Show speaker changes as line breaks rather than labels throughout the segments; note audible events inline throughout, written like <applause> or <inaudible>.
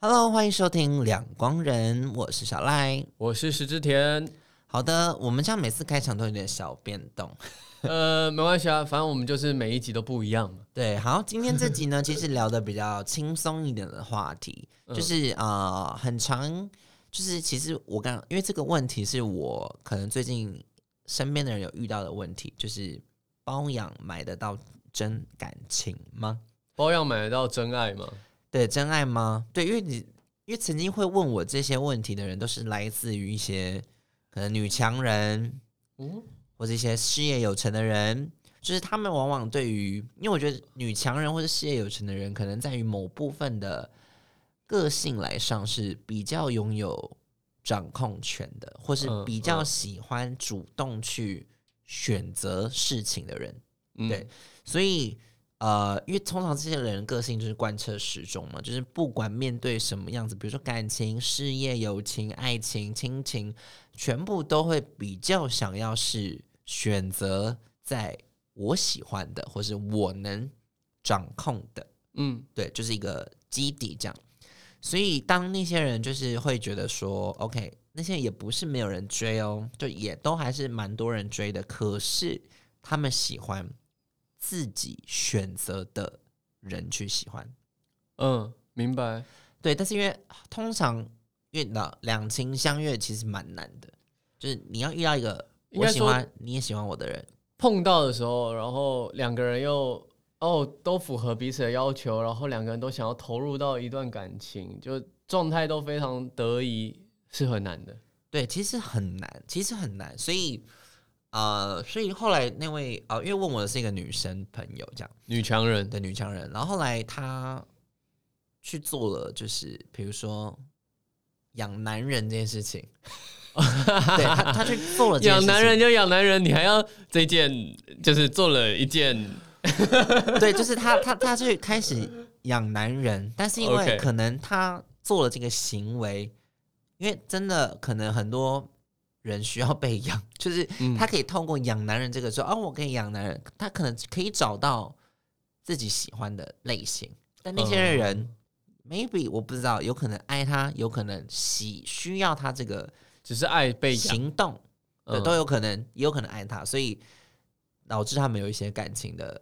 Hello，欢迎收听两光人，我是小赖。
我是石之田，
好的，我们这样每次开场都有点小变动。
呃，没关系啊，反正我们就是每一集都不一样嘛。
对，好，今天这集呢，<laughs> 其实聊的比较轻松一点的话题，就是呃，很长，就是其实我刚因为这个问题是我可能最近身边的人有遇到的问题，就是包养买得到真感情吗？
包养买得到真爱吗？
对，真爱吗？对，因为你因为曾经会问我这些问题的人，都是来自于一些可能女强人，嗯，或者一些事业有成的人，就是他们往往对于，因为我觉得女强人或者事业有成的人，可能在于某部分的个性来上是比较拥有掌控权的，或是比较喜欢主动去选择事情的人，对，所以。呃，因为通常这些人个性就是贯彻始终嘛，就是不管面对什么样子，比如说感情、事业、友情、爱情、亲情，全部都会比较想要是选择在我喜欢的，或是我能掌控的。嗯，对，就是一个基底这样。所以当那些人就是会觉得说，OK，那些也不是没有人追哦，就也都还是蛮多人追的，可是他们喜欢。自己选择的人去喜欢，
嗯，明白，
对，但是因为通常遇到两情相悦其实蛮难的，就是你要遇到一个我喜欢你也喜欢我的人，
碰到的时候，然后两个人又哦都符合彼此的要求，然后两个人都想要投入到一段感情，就状态都非常得意，是很难的。
对，其实很难，其实很难，所以。呃，所以后来那位呃，因为问我的是一个女生朋友，这样
女强人
的女强人，然后后来她去做了，就是比如说养男人这件事情，<laughs> 对她她去做了
养男人就养男人，你还要这件就是做了一件，<laughs>
对，就是她她她去开始养男人，但是因为可能她做了这个行为，因为真的可能很多。人需要被养，<laughs> 就是他可以透过养男人这个说，哦，我可以养男人，他可能可以找到自己喜欢的类型。但那些人，maybe 我不知道，有可能爱他，有可能喜需要他这个，
只是爱被
行动，对，都有可能，也有可能爱他，所以导致他们有一些感情的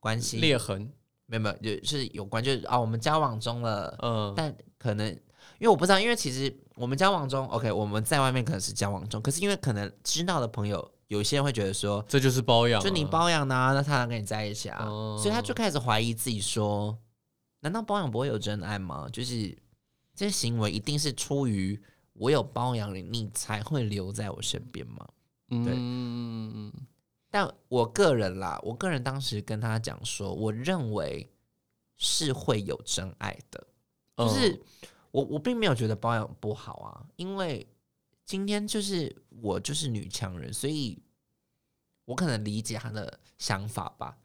关系。
裂痕。
没有没有，就是有关，就是啊，我们交往中了，嗯，但可能。因为我不知道，因为其实我们交往中，OK，我们在外面可能是交往中，可是因为可能知道的朋友，有些人会觉得说，
这就是包养，
就你包养呢，那他能跟你在一起啊，所以他就开始怀疑自己说，难道包养不会有真爱吗？就是这些行为一定是出于我有包养你，你才会留在我身边吗？对，但我个人啦，我个人当时跟他讲说，我认为是会有真爱的，就是。我我并没有觉得包养不好啊，因为今天就是我就是女强人，所以我可能理解她的想法吧。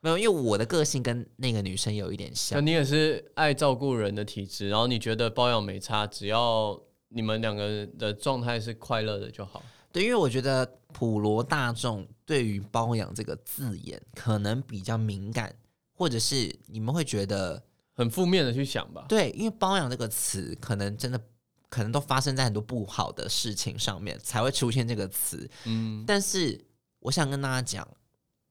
没有，因为我的个性跟那个女生有一点像。
你也是爱照顾人的体质，然后你觉得包养没差，只要你们两个的状态是快乐的就好。
对，因为我觉得普罗大众对于包养这个字眼可能比较敏感，或者是你们会觉得。
很负面的去想吧，
对，因为包养这个词，可能真的可能都发生在很多不好的事情上面，才会出现这个词。嗯，但是我想跟大家讲，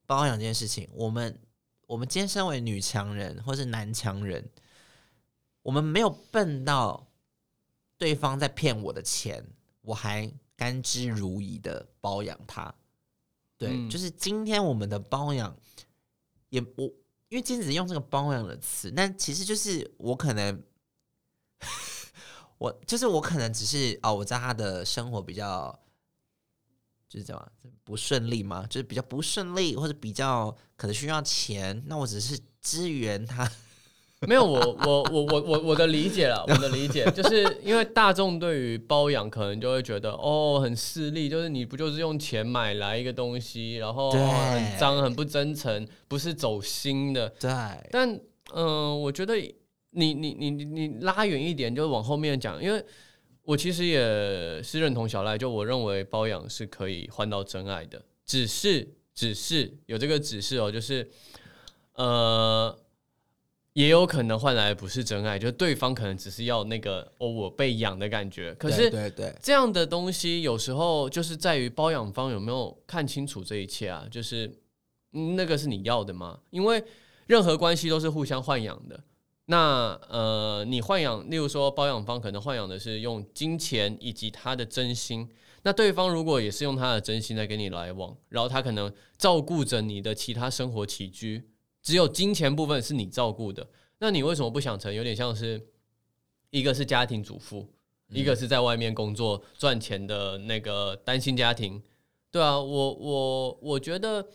包养这件事情，我们我们今天身为女强人或是男强人，我们没有笨到对方在骗我的钱，我还甘之如饴的包养他。对，就是今天我们的包养，也我。因为金子用这个包养的词，那其实就是我可能，<laughs> 我就是我可能只是哦，我在他的生活比较就是怎么不顺利嘛，就是比较不顺利，或者比较可能需要钱，那我只是支援他。<laughs>
没有我我我我我我的理解了，我的理解就是因为大众对于包养可能就会觉得哦很势利，就是你不就是用钱买来一个东西，然后很脏很不真诚，不是走心的。
对。
但嗯，我觉得你你你你你拉远一点，就往后面讲，因为我其实也是认同小赖，就我认为包养是可以换到真爱的，只是只是有这个指示哦，就是呃。也有可能换来的不是真爱，就是对方可能只是要那个哦我被养的感觉。可是
对对，
这样的东西有时候就是在于包养方有没有看清楚这一切啊？就是那个是你要的吗？因为任何关系都是互相豢养的。那呃，你豢养，例如说包养方可能豢养的是用金钱以及他的真心。那对方如果也是用他的真心在跟你来往，然后他可能照顾着你的其他生活起居。只有金钱部分是你照顾的，那你为什么不想成？有点像是一个是家庭主妇，一个是在外面工作赚钱的那个单亲家庭，对啊，我我我觉得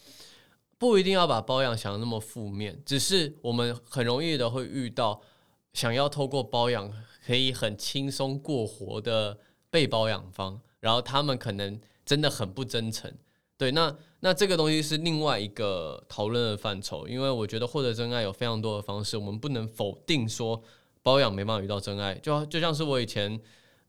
不一定要把包养想的那么负面，只是我们很容易的会遇到想要透过包养可以很轻松过活的被包养方，然后他们可能真的很不真诚。对，那那这个东西是另外一个讨论的范畴，因为我觉得获得真爱有非常多的方式，我们不能否定说包养没办法遇到真爱。就就像是我以前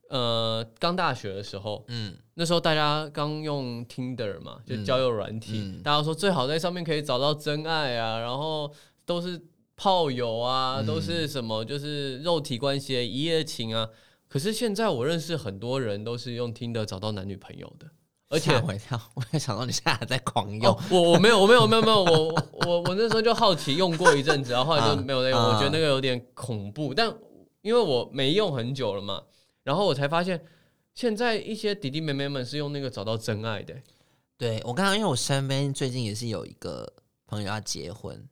呃刚大学的时候，嗯，那时候大家刚用 Tinder 嘛，就交友软体，大家说最好在上面可以找到真爱啊，然后都是炮友啊，都是什么就是肉体关系一夜情啊。可是现在我认识很多人都是用 Tinder 找到男女朋友的。而且
我跳，<laughs> 我也想到你现在还在狂用。
我我没有我没有没有没有我我我那时候就好奇用过一阵子，然后后来就没有再用。我觉得那个有点恐怖，但因为我没用很久了嘛，然后我才发现现在一些弟弟妹妹们是用那个找到真爱的。
对我刚刚因为我身边最近也是有一个朋友要结婚。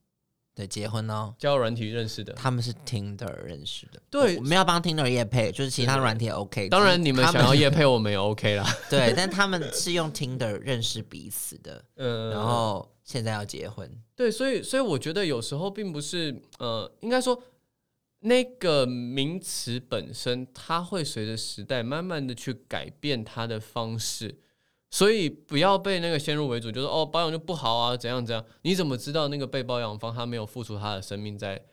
对，结婚哦，
交友软体认识的，
他们是 Tinder 认识的。
对，
我们要帮 Tinder 夜配，就是其他软体 OK。
当然，你们想要夜配，我们也 OK 啦。<laughs>
对，但他们是用 Tinder 认识彼此的，嗯，然后现在要结婚。
对，所以，所以我觉得有时候并不是，呃，应该说那个名词本身，它会随着时代慢慢的去改变它的方式。所以不要被那个先入为主，就是哦，包养就不好啊，怎样怎样？你怎么知道那个被包养方他没有付出他的生命在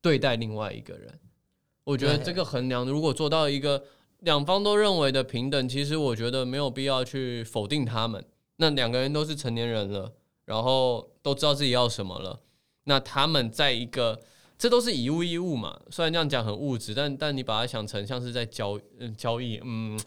对待另外一个人？我觉得这个衡量如果做到一个两方都认为的平等，其实我觉得没有必要去否定他们。那两个人都是成年人了，然后都知道自己要什么了，那他们在一个这都是以物易物嘛。虽然这样讲很物质，但但你把它想成像是在交嗯交易，嗯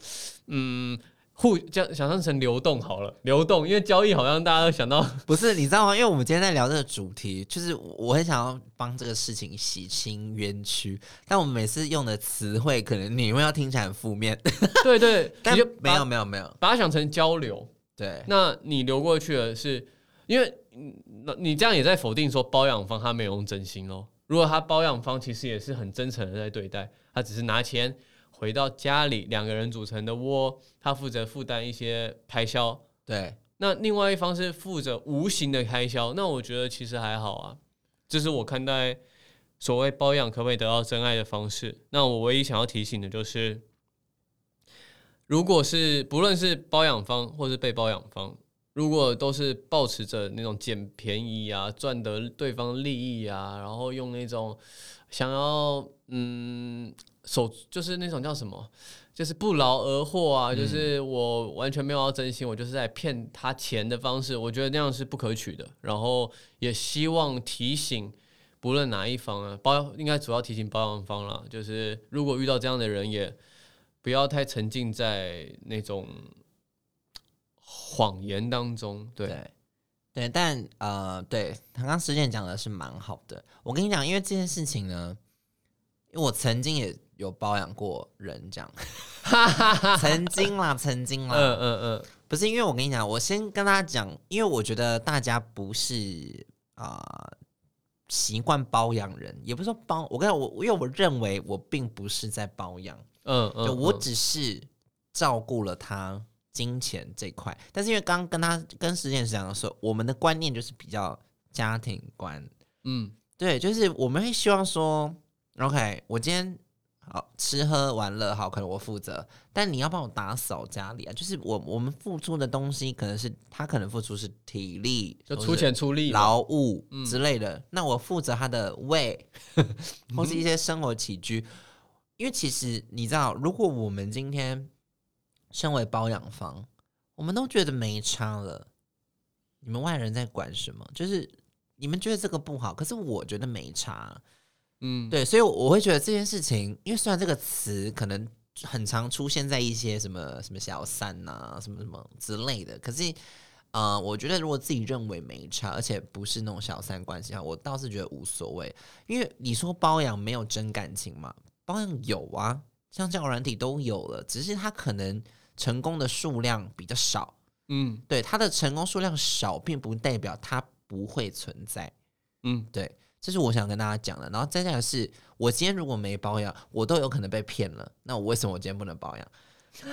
嗯。互将想象成流动好了，流动，因为交易好像大家都想到 <laughs>
不是，你知道吗？因为我们今天在聊这个主题，就是我很想要帮这个事情洗清冤屈，但我们每次用的词汇，可能你会要听起来很负面。
对 <laughs> 对，<laughs>
但没有没有没有，
把它想成交流。
对，
那你流过去的，是因为那你这样也在否定说包养方他没有用真心哦。如果他包养方其实也是很真诚的在对待，他只是拿钱。回到家里，两个人组成的窝，他负责负担一些开销，
对。
那另外一方是负责无形的开销，那我觉得其实还好啊。这是我看待所谓包养可不可以得到真爱的方式。那我唯一想要提醒的就是，如果是不论是包养方或是被包养方，如果都是保持着那种捡便宜啊、赚得对方利益啊，然后用那种想要嗯。手就是那种叫什么，就是不劳而获啊，就是我完全没有要真心，我就是在骗他钱的方式，我觉得那样是不可取的。然后也希望提醒，不论哪一方啊，包应该主要提醒包养方了，就是如果遇到这样的人，也不要太沉浸在那种谎言当中。对，
对，但呃，对他刚实践讲的是蛮好的。我跟你讲，因为这件事情呢，因为我曾经也。有包养过人这样，<laughs> 曾经啦，曾经啦，嗯嗯嗯，不是因为我跟你讲，我先跟大家讲，因为我觉得大家不是啊习惯包养人，也不是说包，我跟我因为我认为我并不是在包养，嗯嗯，就我只是照顾了他金钱这块，但是因为刚跟他跟实践讲的时候，我们的观念就是比较家庭观，嗯，对，就是我们会希望说，OK，我今天。好吃喝玩乐好，可能我负责，但你要帮我打扫家里啊。就是我我们付出的东西，可能是他可能付出是体力，
就出钱出力
劳务之类的。那我负责他的胃，<laughs> 或是一些生活起居。因为其实你知道，如果我们今天身为包养方，我们都觉得没差了。你们外人在管什么？就是你们觉得这个不好，可是我觉得没差。嗯，对，所以我会觉得这件事情，因为虽然这个词可能很常出现在一些什么什么小三呐，什么什么之类的，可是，呃，我觉得如果自己认为没差，而且不是那种小三关系啊，我倒是觉得无所谓。因为你说包养没有真感情嘛，包养有啊，像这样软体都有了，只是它可能成功的数量比较少。嗯，对，它的成功数量少，并不代表它不会存在。嗯，对。这是我想跟大家讲的，然后再讲的是，我今天如果没包养，我都有可能被骗了。那我为什么我今天不能包养？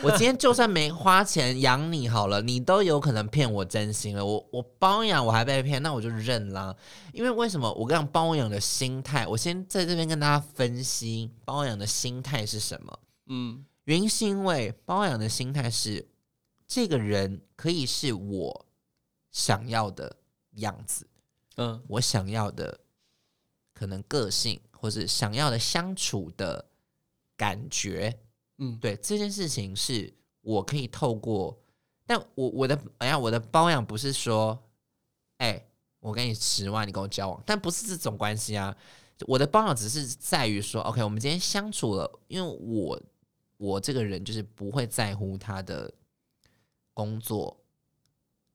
我今天就算没花钱养你好了，你都有可能骗我真心了。我我包养我还被骗，那我就认啦。因为为什么？我讲包养的心态，我先在这边跟大家分析包养的心态是什么。嗯，原因是因为包养的心态是，这个人可以是我想要的样子，嗯，我想要的。可能个性，或是想要的相处的感觉，嗯，对这件事情是我可以透过，但我我的哎呀，我的包养不是说，哎，我给你十万，你跟我交往，但不是这种关系啊。我的包养只是在于说，OK，我们今天相处了，因为我我这个人就是不会在乎他的工作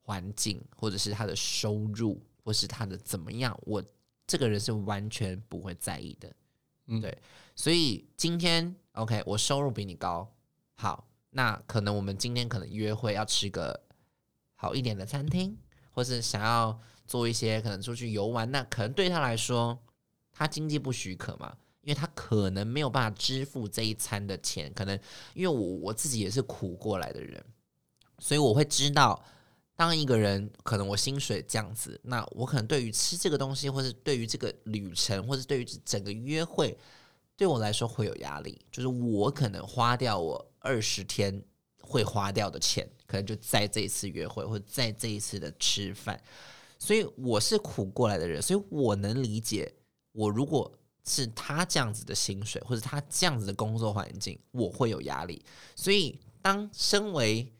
环境，或者是他的收入，或是他的怎么样，我。这个人是完全不会在意的，嗯，对，所以今天 OK，我收入比你高，好，那可能我们今天可能约会要吃个好一点的餐厅，或是想要做一些可能出去游玩，那可能对他来说，他经济不许可嘛，因为他可能没有办法支付这一餐的钱，可能因为我我自己也是苦过来的人，所以我会知道。当一个人可能我薪水这样子，那我可能对于吃这个东西，或是对于这个旅程，或是对于整个约会，对我来说会有压力。就是我可能花掉我二十天会花掉的钱，可能就在这一次约会，或者在这一次的吃饭。所以我是苦过来的人，所以我能理解，我如果是他这样子的薪水，或者他这样子的工作环境，我会有压力。所以当身为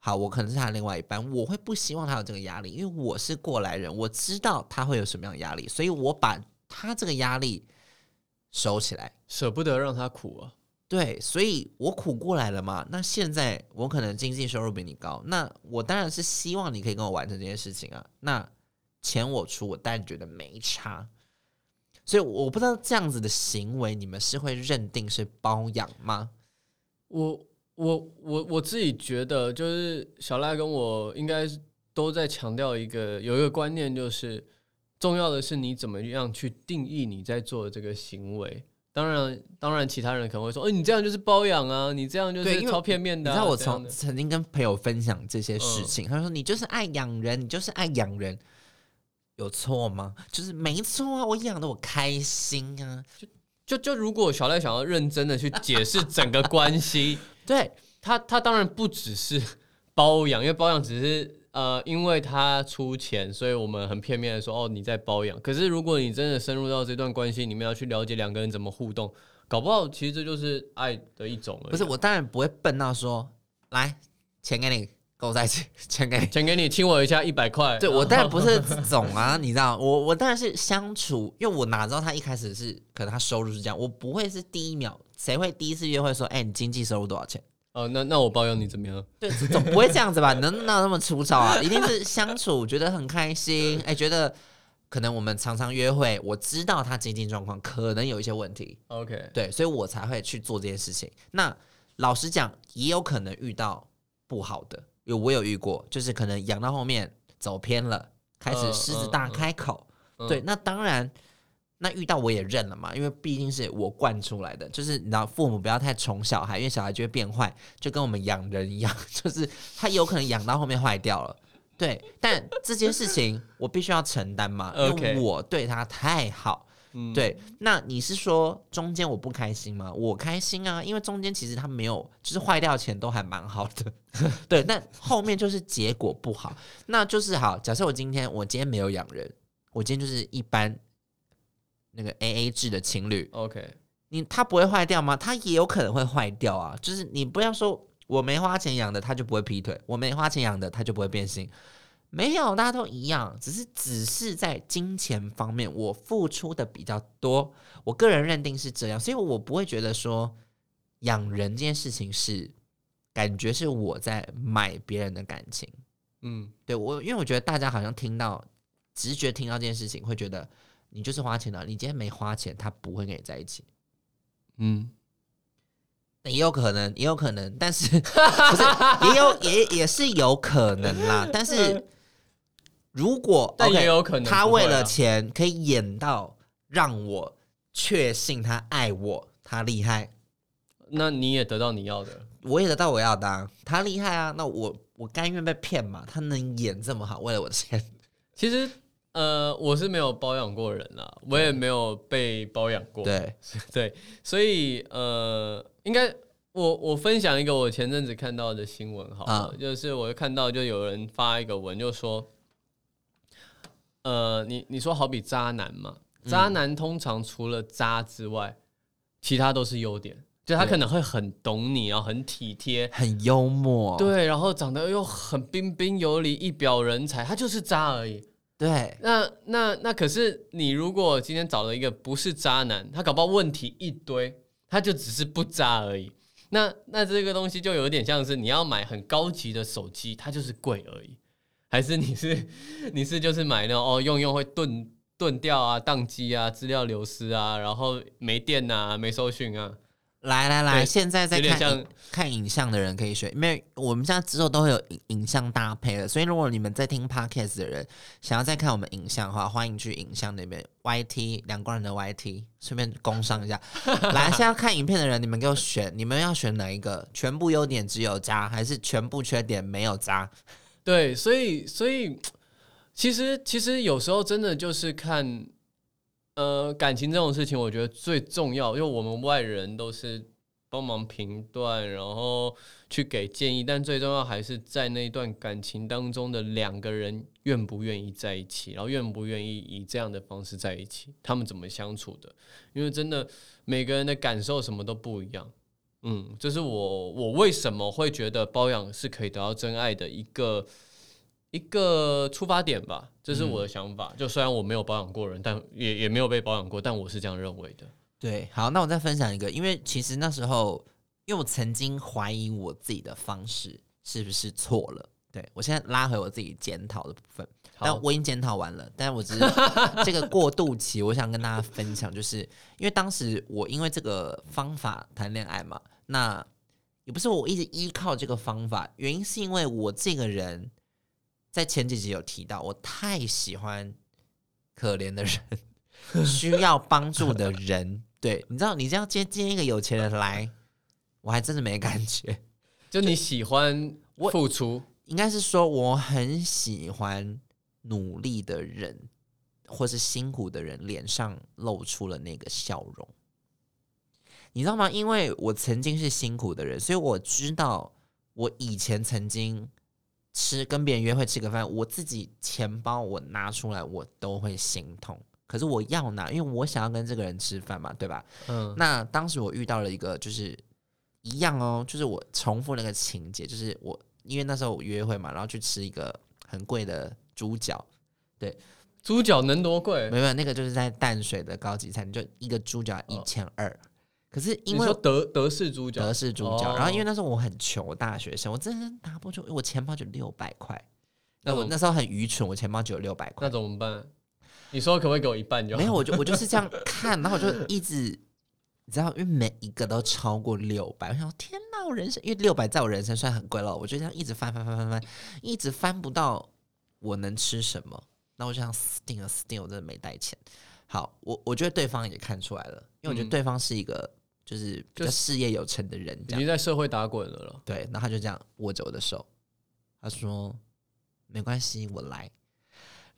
好，我可能是他另外一半，我会不希望他有这个压力，因为我是过来人，我知道他会有什么样的压力，所以我把他这个压力收起来，
舍不得让他苦啊。
对，所以我苦过来了嘛。那现在我可能经济收入比你高，那我当然是希望你可以跟我完成这件事情啊。那钱我出，我当然觉得没差。所以我不知道这样子的行为，你们是会认定是包养吗？
我。我我我自己觉得，就是小赖跟我应该都在强调一个有一个观念，就是重要的是你怎么样去定义你在做的这个行为。当然，当然，其他人可能会说：“哎，你这样就是包养啊，你这样就是超片面的。”
你知道我曾曾经跟朋友分享这些事情，他说：“你就是爱养人，你就是爱养人，有错吗？就是没错啊，我养的我开心啊。”
就就就如果小赖想要认真的去解释整个关系。
对
他，他当然不只是 <laughs> 包养，因为包养只是呃，因为他出钱，所以我们很片面的说哦，你在包养。可是如果你真的深入到这段关系里面，要去了解两个人怎么互动，搞不好其实这就是爱的一种。
不是，我当然不会笨到说来钱给你跟我在一起，<laughs> 钱给你，
钱给你亲我一下 <laughs> 一百块。
对我当然不是 <laughs> 这种啊，你知道，我我当然是相处，因为我哪知道他一开始是可能他收入是这样，我不会是第一秒。谁会第一次约会说：“哎，你经济收入多少钱？”
哦，那那我包养你怎么样？
对，总不会这样子吧？能哪那么粗糙啊？一定是相处觉得很开心，哎，觉得可能我们常常约会，我知道他经济状况可能有一些问题。
OK，
对，所以我才会去做这件事情。那老实讲，也有可能遇到不好的，有我有遇过，就是可能养到后面走偏了，开始狮子大开口。对，那当然。那遇到我也认了嘛，因为毕竟是我惯出来的，就是你知道，父母不要太宠小孩，因为小孩就会变坏，就跟我们养人一样，<laughs> 就是他有可能养到后面坏掉了。对，但这件事情我必须要承担嘛，因为我对他太好。对，那你是说中间我不开心吗？我开心啊，因为中间其实他没有，就是坏掉前都还蛮好的。<laughs> 对，那后面就是结果不好，那就是好。假设我今天我今天没有养人，我今天就是一般。那个 A A 制的情侣
，OK，
你他不会坏掉吗？他也有可能会坏掉啊。就是你不要说我没花钱养的，他就不会劈腿；我没花钱养的，他就不会变心。没有，大家都一样，只是只是在金钱方面我付出的比较多，我个人认定是这样，所以我不会觉得说养人这件事情是感觉是我在买别人的感情。嗯，对我，因为我觉得大家好像听到直觉听到这件事情，会觉得你就是花钱了，你今天没花钱，他不会跟你在一起。嗯。也有可能，也有可能，但是不是也有也也是有可能啦。但是如果
但也有可能
他为了钱可以演到让我确信他爱我，他厉害，
那你也得到你要的，
我也得到我要的，他厉害啊！那我我甘愿被骗嘛？他能演这么好，为了我的钱，
其实。呃，我是没有包养过人啦，我也没有被包养过。
对 <laughs>
对，所以呃，应该我我分享一个我前阵子看到的新闻，好，就是我看到就有人发一个文，就说，呃，你你说好比渣男嘛，渣男通常除了渣之外，其他都是优点，就他可能会很懂你啊，很体贴，
很幽默，
对，然后长得又很彬彬有礼，一表人才，他就是渣而已。
对，
那那那可是你如果今天找了一个不是渣男，他搞不好问题一堆，他就只是不渣而已。那那这个东西就有点像是你要买很高级的手机，它就是贵而已。还是你是你是就是买那种哦用用会顿顿掉啊、宕机啊、资料流失啊，然后没电啊、没搜讯啊。
来来来，现在在看看影像的人可以选，因为我们现在之后都会有影影像搭配了，所以如果你们在听 podcast 的人想要再看我们影像的话，欢迎去影像那边 YT 两个人的 YT，顺便工商一下。<laughs> 来，现在看影片的人，你们给我选，你们要选哪一个？全部优点只有渣，还是全部缺点没有渣？
对，所以所以其实其实有时候真的就是看。呃，感情这种事情，我觉得最重要，因为我们外人都是帮忙评断，然后去给建议，但最重要还是在那段感情当中的两个人愿不愿意在一起，然后愿不愿意以这样的方式在一起，他们怎么相处的？因为真的每个人的感受什么都不一样。嗯，这是我我为什么会觉得包养是可以得到真爱的一个。一个出发点吧，这是我的想法。就虽然我没有保养过人，但也也没有被保养过，但我是这样认为的。
对，好，那我再分享一个，因为其实那时候，因为我曾经怀疑我自己的方式是不是错了。对我现在拉回我自己检讨的部分，但我已经检讨完了。但我只是这个过渡期，我想跟大家分享，就是因为当时我因为这个方法谈恋爱嘛，那也不是我一直依靠这个方法，原因是因为我这个人。在前几集有提到，我太喜欢可怜的人，<laughs> 需要帮助的人。对，你知道，你这样接接一个有钱人来，我还真的没感觉。<laughs>
就你喜欢付出，
应该是说我很喜欢努力的人，或是辛苦的人脸上露出了那个笑容。你知道吗？因为我曾经是辛苦的人，所以我知道我以前曾经。吃跟别人约会吃个饭，我自己钱包我拿出来我都会心痛。可是我要拿，因为我想要跟这个人吃饭嘛，对吧？嗯。那当时我遇到了一个，就是一样哦，就是我重复那个情节，就是我因为那时候我约会嘛，然后去吃一个很贵的猪脚，对，
猪脚能多贵？
没有，那个就是在淡水的高级餐，就一个猪脚一千二。可是因为
德德式猪脚，
德式猪脚，然后因为那时候我很穷，大学生，我真的拿不出，我钱包就六百块。那我那时候很愚蠢，我钱包只有六百块，
那怎么办？你说可不可以给我一半就？
没有，我就我就是这样看，然后我就一直，你知道，因为每一个都超过六百，我想天哪，我人生因为六百在我人生算很贵了，我就这样一直翻翻翻翻翻，一直翻不到我能吃什么，那我就想死定了，死定了，我真的没带钱。好，我我觉得对方也看出来了，因为我觉得对方是一个。就是比较事业有成的人，
已经在社会打滚了了。
对，然后他就这样握着我的手，他说：“没关系，我来。”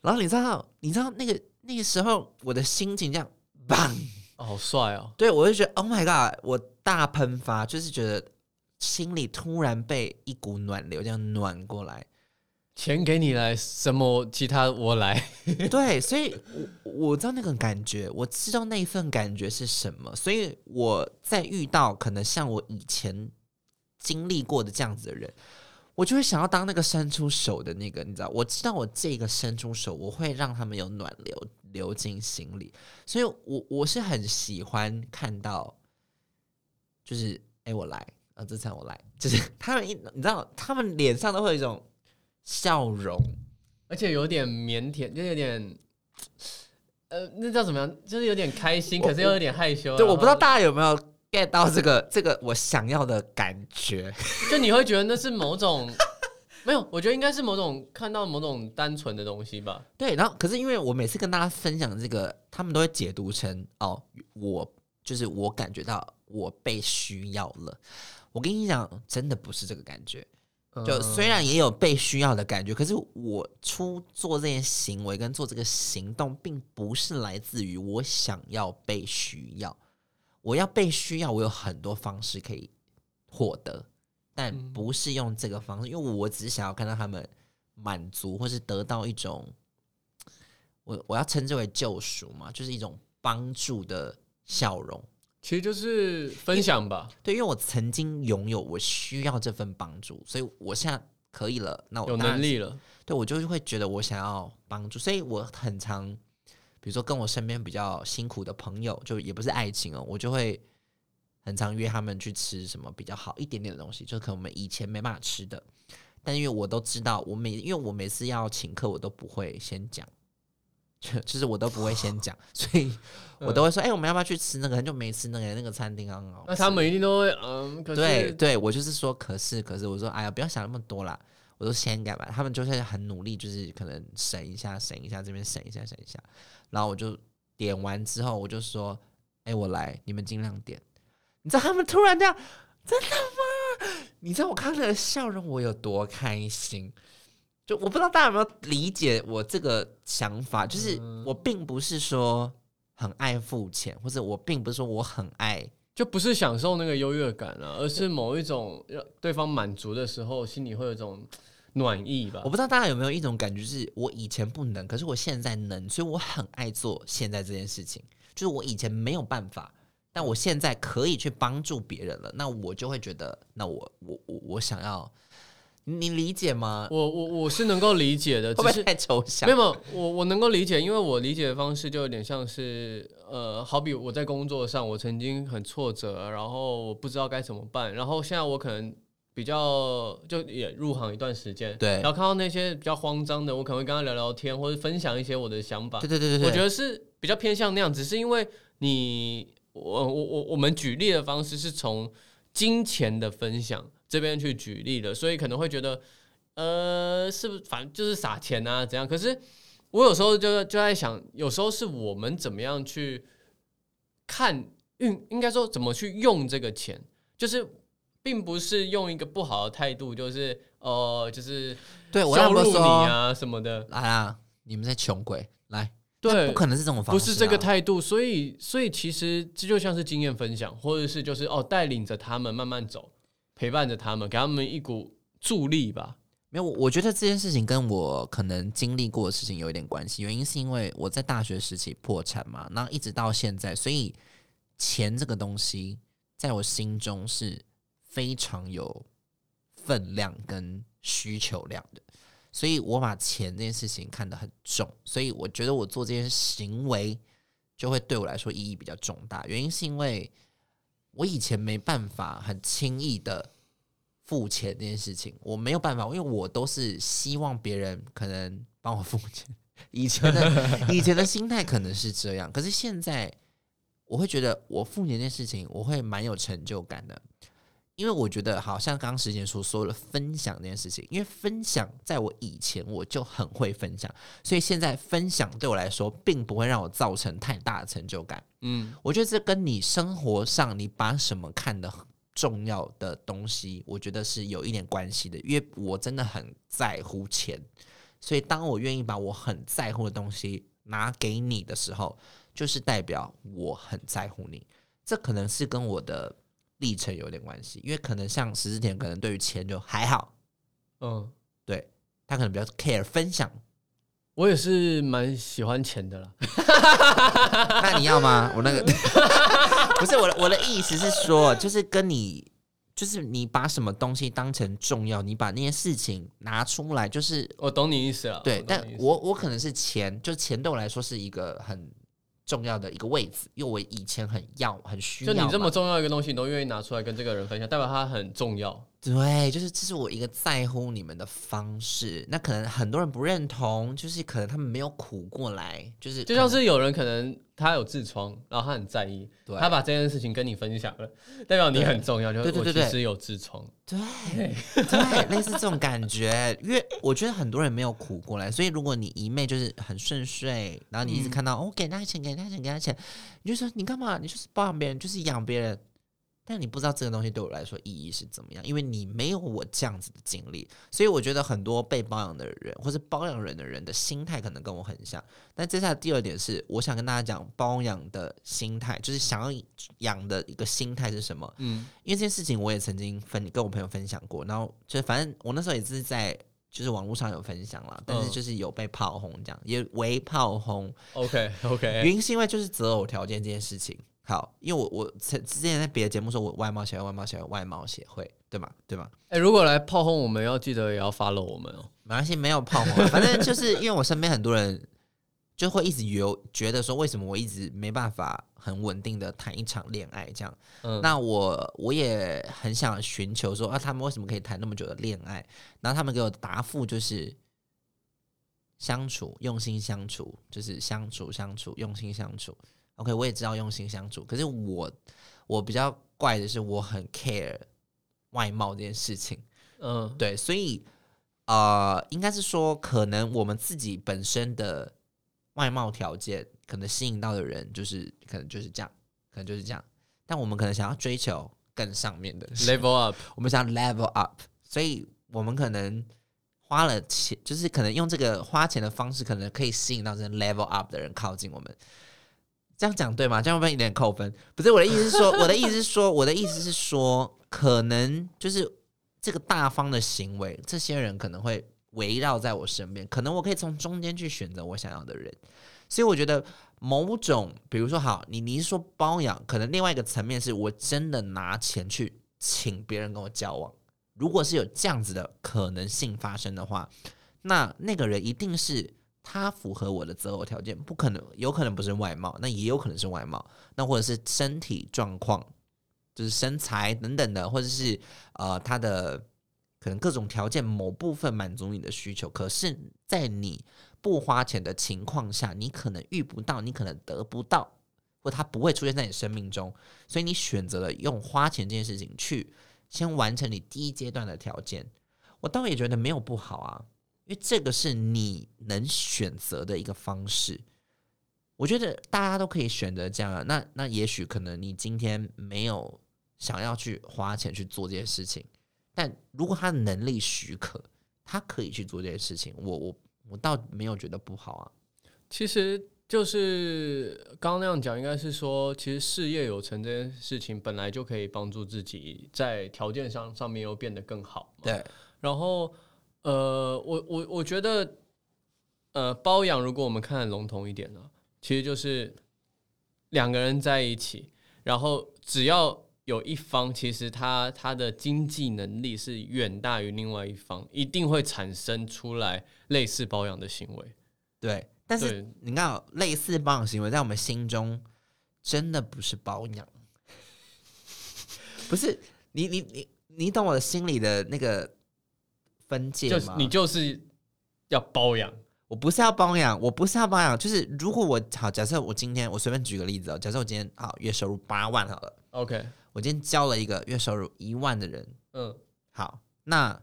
然后你知道，你知道那个那个时候我的心情这样，bang，
好帅哦！
对我就觉得，Oh my god，我大喷发，就是觉得心里突然被一股暖流这样暖过来。
钱给你来，什么其他我来。<laughs>
对，所以，我我知道那个感觉，我知道那份感觉是什么。所以我在遇到可能像我以前经历过的这样子的人，我就会想要当那个伸出手的那个，你知道？我知道我这个伸出手，我会让他们有暖流流进心里，所以我我是很喜欢看到，就是哎，我来，啊，这场我来，就是他们一，你知道，他们脸上都会有一种笑容，
而且有点腼腆，就有点，呃，那叫怎么样？就是有点开心，可是又有点害羞。
对，我不知道大家有没有。get 到这个这个我想要的感觉，<laughs>
就你会觉得那是某种 <laughs> 没有，我觉得应该是某种看到某种单纯的东西吧。
对，然后可是因为我每次跟大家分享这个，他们都会解读成哦，我就是我感觉到我被需要了。我跟你讲，真的不是这个感觉。就虽然也有被需要的感觉，可是我出做这些行为跟做这个行动，并不是来自于我想要被需要。我要被需要，我有很多方式可以获得，但不是用这个方式，因为我只是想要看到他们满足，或是得到一种我我要称之为救赎嘛，就是一种帮助的笑容。
其实就是分享吧。
对，因为我曾经拥有，我需要这份帮助，所以我现在可以了。那我
有能力了，
对我就是会觉得我想要帮助，所以我很常。比如说跟我身边比较辛苦的朋友，就也不是爱情哦，我就会很常约他们去吃什么比较好一点点的东西，就可能我们以前没办法吃的。但因为我都知道，我每因为我每次要请客，我都不会先讲，就 <laughs> 就是我都不会先讲，所以我都会说：“哎，我们要不要去吃那个？很久没吃那个那个餐厅很好。”
那他们一定都会嗯，
对对，我就是说，可是可是，我说：“哎呀，不要想那么多啦。”我都先干嘛？他们就是很努力，就是可能省一下，省一下这边省一下，省一下。然后我就点完之后，我就说：“哎，我来，你们尽量点。”你知道他们突然这样，真的吗？你知道我看他的笑容，我有多开心？就我不知道大家有没有理解我这个想法，就是我并不是说很爱付钱，或者我并不是说我很爱，
就不是享受那个优越感啊，而是某一种让对方满足的时候，心里会有一种。暖意吧，
我不知道大家有没有一种感觉，是我以前不能，可是我现在能，所以我很爱做现在这件事情。就是我以前没有办法，但我现在可以去帮助别人了，那我就会觉得，那我我我我想要，你理解吗？
我我我是能够理解的，<laughs>
会不会太抽象？
没有，我我能够理解，因为我理解的方式就有点像是，呃，好比我在工作上，我曾经很挫折，然后我不知道该怎么办，然后现在我可能。比较就也入行一段时间，
对，
然后看到那些比较慌张的，我可能会跟他聊聊天，或者分享一些我的想法。
对对对对，
我觉得是比较偏向那样，只是因为你，我我我我们举例的方式是从金钱的分享这边去举例的，所以可能会觉得，呃，是不是反正就是撒钱啊怎样？可是我有时候就就在想，有时候是我们怎么样去看运，应该说怎么去用这个钱，就是。并不是用一个不好的态度，就是呃，就是
对我要
你啊什么的。
来啊，你们在穷鬼来，
对，
不可能是这种方
式，不是这个态度。所以，所以其实这就像是经验分享，或者是就是哦，带领着他们慢慢走，陪伴着他们，给他们一股助力吧。
没有，我觉得这件事情跟我可能经历过的事情有一点关系。原因是因为我在大学时期破产嘛，那一直到现在，所以钱这个东西在我心中是。非常有分量跟需求量的，所以我把钱这件事情看得很重，所以我觉得我做这件行为就会对我来说意义比较重大。原因是因为我以前没办法很轻易的付钱这件事情，我没有办法，因为我都是希望别人可能帮我付钱。以前的 <laughs> 以前的心态可能是这样，可是现在我会觉得我付钱这件事情，我会蛮有成就感的。因为我觉得，好像刚刚时间所说的分享这件事情，因为分享在我以前我就很会分享，所以现在分享对我来说，并不会让我造成太大的成就感。嗯，我觉得这跟你生活上你把什么看的重要的东西，我觉得是有一点关系的。因为我真的很在乎钱，所以当我愿意把我很在乎的东西拿给你的时候，就是代表我很在乎你。这可能是跟我的。历程有点关系，因为可能像石之田，可能对于钱就还好，嗯，对他可能比较 care 分享。
我也是蛮喜欢钱的啦。<laughs>
那你要吗？我那个 <laughs> 不是我的，我的意思是说，就是跟你就是你把什么东西当成重要，你把那些事情拿出来，就是
我懂你意思了。
对，但我我可能是钱，就钱对我来说是一个很。重要的一个位置，因为我以前很要很需要，
就你这么重要一个东西，你都愿意拿出来跟这个人分享，代表他很重要。
对，就是这是我一个在乎你们的方式。那可能很多人不认同，就是可能他们没有苦过来，就是
就像是有人可能他有痔疮，然后他很在意，他把这件事情跟你分享了，代表你很重要。就
对对对对，
其实有痔疮，
对 <laughs> 对，类似这种感觉。因为我觉得很多人没有苦过来，所以如果你一昧就是很顺遂，然后你一直看到哦，给他钱，给他钱，给他钱，你就说你干嘛？你就是包养别人，就是养别人。但你不知道这个东西对我来说意义是怎么样，因为你没有我这样子的经历，所以我觉得很多被包养的人或是包养人的人的心态可能跟我很像。那接下来第二点是，我想跟大家讲包养的心态，就是想要养的一个心态是什么？嗯，因为这件事情我也曾经分跟我朋友分享过，然后就反正我那时候也是在就是网络上有分享了，但是就是有被炮轰这样，也为炮轰。
OK OK，
原因是因为就是择偶条件这件事情。好，因为我我之之前在别的节目说，我外貌协会、外貌协会、外貌协会，对吗？对吗？
哎，如果来炮轰，我们要记得也要 follow 我们哦。
没关系，没有炮轰，反正就是因为我身边很多人就会一直有觉得说，为什么我一直没办法很稳定的谈一场恋爱这样？嗯，那我我也很想寻求说啊，他们为什么可以谈那么久的恋爱？然后他们给我答复就是相处，用心相处，就是相处相处，用心相处。OK，我也知道用心相处，可是我我比较怪的是，我很 care 外貌这件事情。嗯，对，所以呃，应该是说，可能我们自己本身的外貌条件，可能吸引到的人，就是可能就是这样，可能就是这样。但我们可能想要追求更上面的
level up，
我们想 level up，所以我们可能花了钱，就是可能用这个花钱的方式，可能可以吸引到这 level up 的人靠近我们。这样讲对吗？这样会不会有点扣分？不是我的意思是说，<laughs> 我的意思是说，我的意思是说，可能就是这个大方的行为，这些人可能会围绕在我身边，可能我可以从中间去选择我想要的人。所以我觉得某种，比如说，好，你你是说包养，可能另外一个层面是我真的拿钱去请别人跟我交往。如果是有这样子的可能性发生的话，那那个人一定是。他符合我的择偶条件，不可能，有可能不是外貌，那也有可能是外貌，那或者是身体状况，就是身材等等的，或者是呃他的可能各种条件某部分满足你的需求，可是，在你不花钱的情况下，你可能遇不到，你可能得不到，或他不会出现在你生命中，所以你选择了用花钱这件事情去先完成你第一阶段的条件，我倒也觉得没有不好啊。因为这个是你能选择的一个方式，我觉得大家都可以选择这样。那那也许可能你今天没有想要去花钱去做这些事情，但如果他的能力许可，他可以去做这些事情。我我我倒没有觉得不好啊。
其实就是刚刚那样讲，应该是说，其实事业有成这件事情本来就可以帮助自己在条件上上面又变得更好。
对，
然后。呃，我我我觉得，呃，包养如果我们看的笼统一点呢，其实就是两个人在一起，然后只要有一方其实他他的经济能力是远大于另外一方，一定会产生出来类似包养的行为。
对，但是你看，类似包养行为在我们心中真的不是包养，<laughs> 不是你你你你懂我的心里的那个。分界
吗？你就是要包养，
我不是要包养，我不是要包养，就是如果我好，假设我今天我随便举个例子哦，假设我今天好月收入八万好了
，OK，
我今天交了一个月收入一万的人，嗯，好，那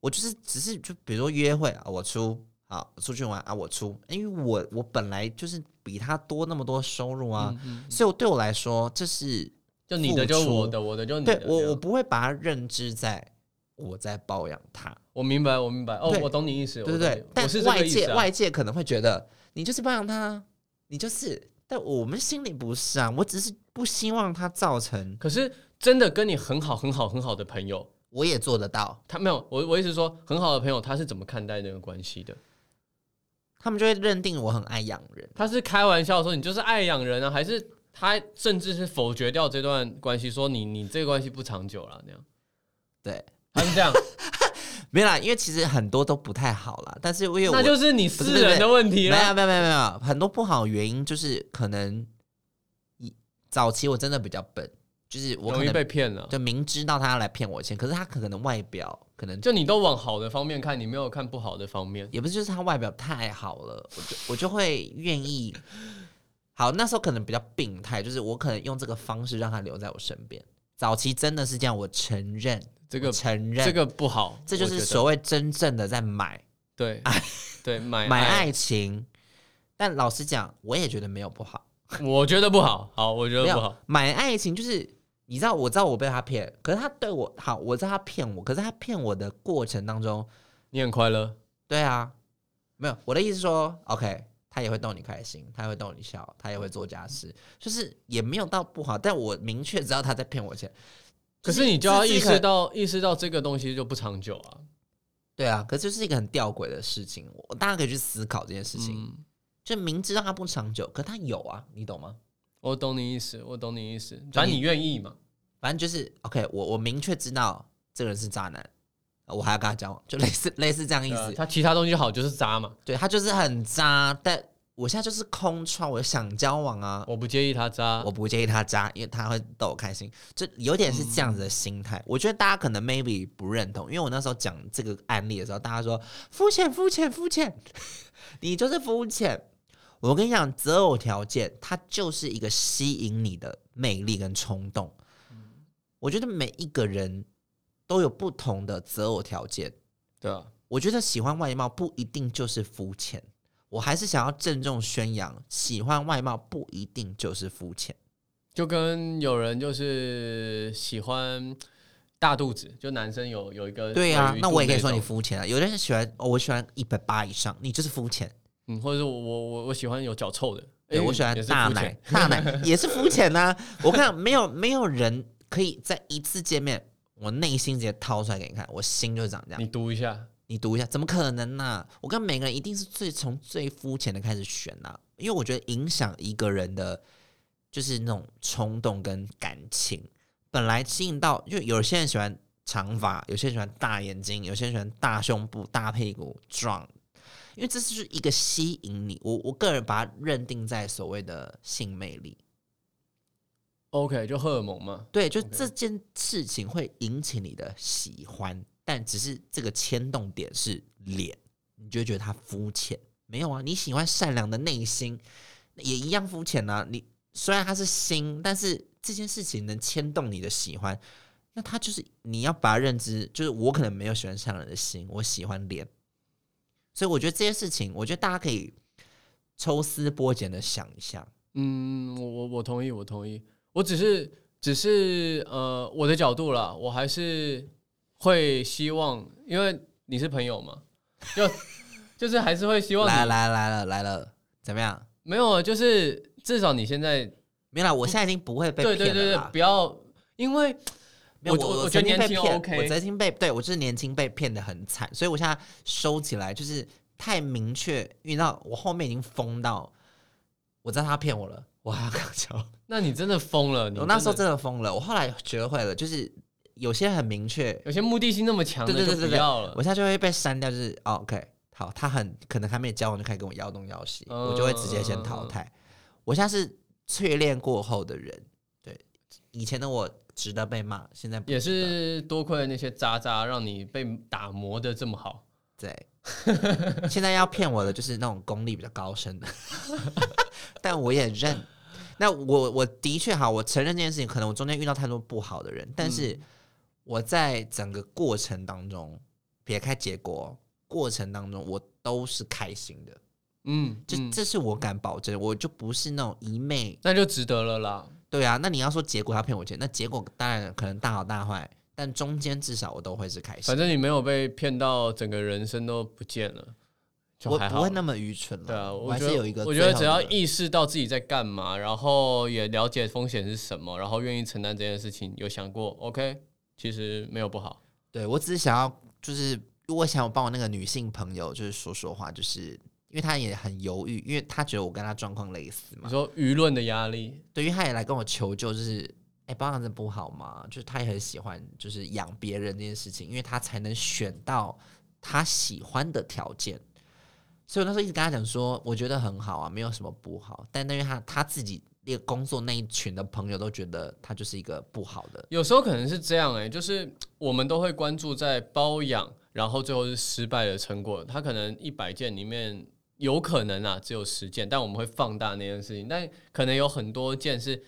我就是只是就比如说约会啊，我出，好出去玩啊，我出，因为我我本来就是比他多那么多收入啊，所以我对我来说这是
就你的就我的，我的就你的，
我我不会把它认知在。我在包养他，
我明白，我明白，哦，我懂你意思，
对不对？但是外界外界可能会觉得你就是包养他，你就是，但我们心里不是啊，我只是不希望他造成。
可是真的跟你很好很好很好的朋友，
我也做得到。
他没有，我我意思说，很好的朋友他是怎么看待那个关系的？
他们就会认定我很爱养人。
他是开玩笑说你就是爱养人啊，还是他甚至是否决掉这段关系，说你你这个关系不长久了那样。
对，
他是这样，<laughs>
没啦，因为其实很多都不太好啦，但是因为我
那就是你私人的问题了。
没有没有没有没有很多不好的原因，就是可能一早期我真的比较笨，就是我可
容易
能
被骗了，
就明知道他要来骗我钱，可是他可能外表可能
就你都往好的方面看，你没有看不好的方面。
也不是，就是他外表太好了，我就我就会愿意。<laughs> 好，那时候可能比较病态，就是我可能用这个方式让他留在我身边。早期真的是这样，我承认，
这个
承认，
这个不好，
这就是所谓真正的在买
对 <laughs> 爱对买
买爱情。但老实讲，我也觉得没有不好，
我觉得不好。好，我觉得不好。
买爱情就是你知道，我知道我被他骗，可是他对我好，我知道他骗我，可是他骗我的过程当中，
你很快乐，
对啊，没有我的意思说，OK，他也会逗你开心，他也会逗你笑，他也会做家事，就是也没有到不好，但我明确知道他在骗我钱。
可是你就要意识到，意识到这个东西就不长久啊。
对啊，可是就是一个很吊诡的事情，我大家可以去思考这件事情。
嗯，
就明知道他不长久，可他有啊，你懂吗？
我懂你意思，我懂你意思。反正你愿意嘛。
反正就是 OK，我我明确知道这个人是渣男，我还要跟他交往，就类似类似这样意思。
啊他其他东西好就是渣嘛，
对他就是很渣，但我现在就是空窗，我想交往啊，
我不介意他渣
我。不介意他渣，因为他会逗我开心，就有点是这样子的心态。我觉得大家可能 maybe 不认同，因为我那时候讲这个案例的时候，大家说肤浅、肤浅、肤浅，<laughs> 你就是肤浅。我跟你讲，择偶条件它就是一个吸引你的魅力跟冲动。我觉得每一个人都有不同的择偶条件，
对啊，
我觉得喜欢外貌不一定就是肤浅，我还是想要郑重宣扬，喜欢外貌不一定就是肤浅。
就跟有人就是喜欢大肚子，就男生有有一个
对啊那我也可以说你
种
肤浅啊。有的人喜欢，哦，我喜欢一百八以上，你就是肤浅。
嗯，或者是我我我我喜欢有脚臭的，诶
对我喜欢大奶，大奶也是肤浅呐。我看没有没有人可以在一次见面，我内心直接掏出来给你看，我心就是长这样。
你读一下，
你读一下，怎么可能呢、我跟每个人一定是最从最肤浅的开始选呐、因为我觉得影响一个人的，就是那种冲动跟感情。本来吸引到，就有些人喜欢长发，有些人喜欢大眼睛，有些人喜欢大胸部、大屁股、壮，因为这是一个吸引你。我我个人把它认定在所谓的性魅力。
OK，就荷尔蒙嘛。
对，就这件事情会引起你的喜欢，但只是这个牵动点是脸，你就觉得他肤浅。没有啊，你喜欢善良的内心，也一样肤浅啊。你虽然他是心，但是这件事情能牵动你的喜欢，那他就是你要把它认知，就是我可能没有喜欢善良的心，我喜欢脸。所以我觉得这件事情，我觉得大家可以抽丝剥茧的想一下。
嗯，我我我同意，我同意。我只是只是呃，我的角度啦，我还是会希望，因为你是朋友嘛，就就是还是会希望
来来来了来了，怎么样？
没有，啊就是至少你现在
没有啦，我现在已经不会被
对对对对，
骗了。
不要因为我我
我曾经
觉得年轻
被骗
OK
我曾经被对我就是年轻被骗的很惨，所以我现在收起来就是太明确，遇到我后面已经疯到，我知道他骗我了，我还要跟他交。
那你真的疯了，你
我那时候真的疯了，我后来学会了，就是有些很明确，
有些目的性那么强的就
对对对对对
不要了。
我现在就会被删掉，就是哦 OK，好，他很可能还没交往就开始跟我要东要西，我就会直接先淘汰。我现在是淬炼过后的人，对以前的我值得被骂，现在不
也是多亏了那些渣渣，让你被打磨的这么好。
对，现在要骗我的就是那种功力比较高深的，<laughs> 但我也认。那我我的确好，我承认这件事情，可能我中间遇到太多不好的人，但是我在整个过程当中，撇开结果，过程当中我都是开心的，
嗯，嗯
这这是我敢保证，我就不是那种一昧
那就值得了啦。
对啊。那你要说结果他骗我钱，那结果当然可能大好大坏，但中间至少我都会是开心
反。正你没有被骗到，整个人生都不见了，就
我。不会那么愚蠢了，
对啊，
我
我觉得
还是有一个
我觉得只要意识到自己在干嘛，然后也了解风险是什么，然后愿意承担这件事情，有想过 OK，其实没有不好。
对我只是想要，就是如果想要帮我那个女性朋友，就是说说话，就是因为她也很犹豫，因为她觉得我跟她状况类似嘛。
你说舆论的压力，
对，因为他也来跟我求救，就是哎，保养真的不好吗？就是他也很喜欢，就是养别人这件事情，因为他才能选到他喜欢的条件。所以我那时候一直跟他讲说，我觉得很好啊，没有什么不好。但因为他他自己那个工作那一群的朋友都觉得他就是一个不好的。
有时候可能是这样哎，就是我们都会关注在包养，然后最后是失败的成果。他可能一百件里面有可能啊只有十件，但我们会放大那件事情。但可能有很多件是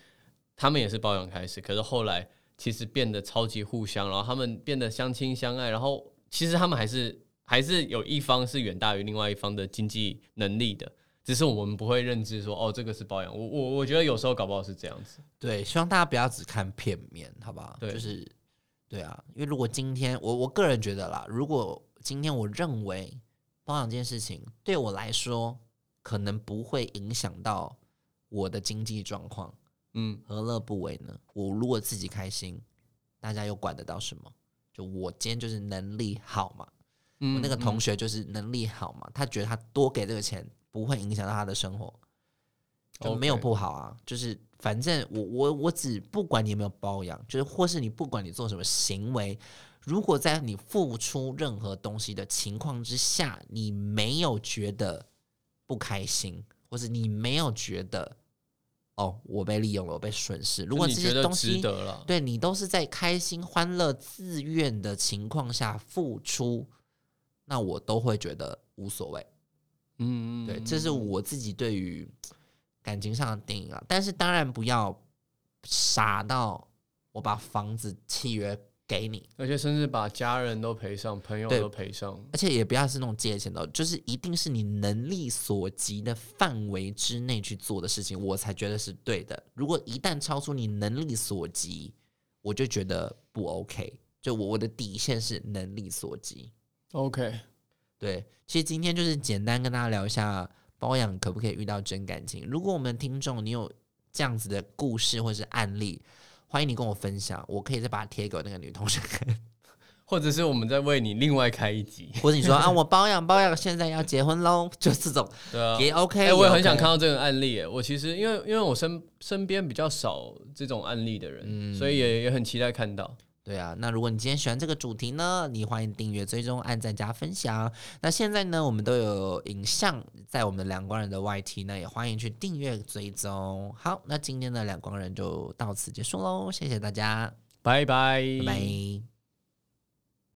他们也是包养开始，可是后来其实变得超级互相，然后他们变得相亲相爱，然后其实他们还是。还是有一方是远大于另外一方的经济能力的，只是我们不会认知说哦，这个是包养。我我我觉得有时候搞不好是这样子。
对，希望大家不要只看片面，好不好？
对，
就是对啊，因为如果今天我我个人觉得啦，如果今天我认为包养这件事情对我来说可能不会影响到我的经济状况，嗯，何乐不为呢？我如果自己开心，大家又管得到什么？就我今天就是能力好嘛。我那个同学就是能力好嘛，他觉得他多给这个钱不会影响到他的生活，就没有不好啊。就是反正我我我只不管你有没有包养，就是或是你不管你做什么行为，如果在你付出任何东西的情况之下，你没有觉得不开心，或是你没有觉得哦我被利用了，我被损失。如果这些东西对你都是在开心、欢乐、自愿的情况下付出。那我都会觉得无所谓，嗯，对，这是我自己对于感情上的定义啊。但是当然不要傻到我把房子契约给你，
而且甚至把家人都赔上，朋友都赔上，
而且也不要是那种借钱的，就是一定是你能力所及的范围之内去做的事情，我才觉得是对的。如果一旦超出你能力所及，我就觉得不 OK。就我我的底线是能力所及。
OK，
对，其实今天就是简单跟大家聊一下包养可不可以遇到真感情。如果我们听众你有这样子的故事或是案例，欢迎你跟我分享，我可以再把它贴给那个女同学看，
或者是我们再为你另外开一集，
或者你说啊，我包养包养，现在要结婚喽，就这种，
对啊，
也 OK。
哎，我也很想看到这个案例。我其实因为因为我身身边比较少这种案例的人，所以也也很期待看到。
对啊，那如果你今天喜欢这个主题呢，你欢迎订阅、追踪、按赞、加分享。那现在呢，我们都有影像在我们两光人的 YT，那也欢迎去订阅、追踪。好，那今天的两光人就到此结束喽，谢谢大家，
拜拜，
拜拜。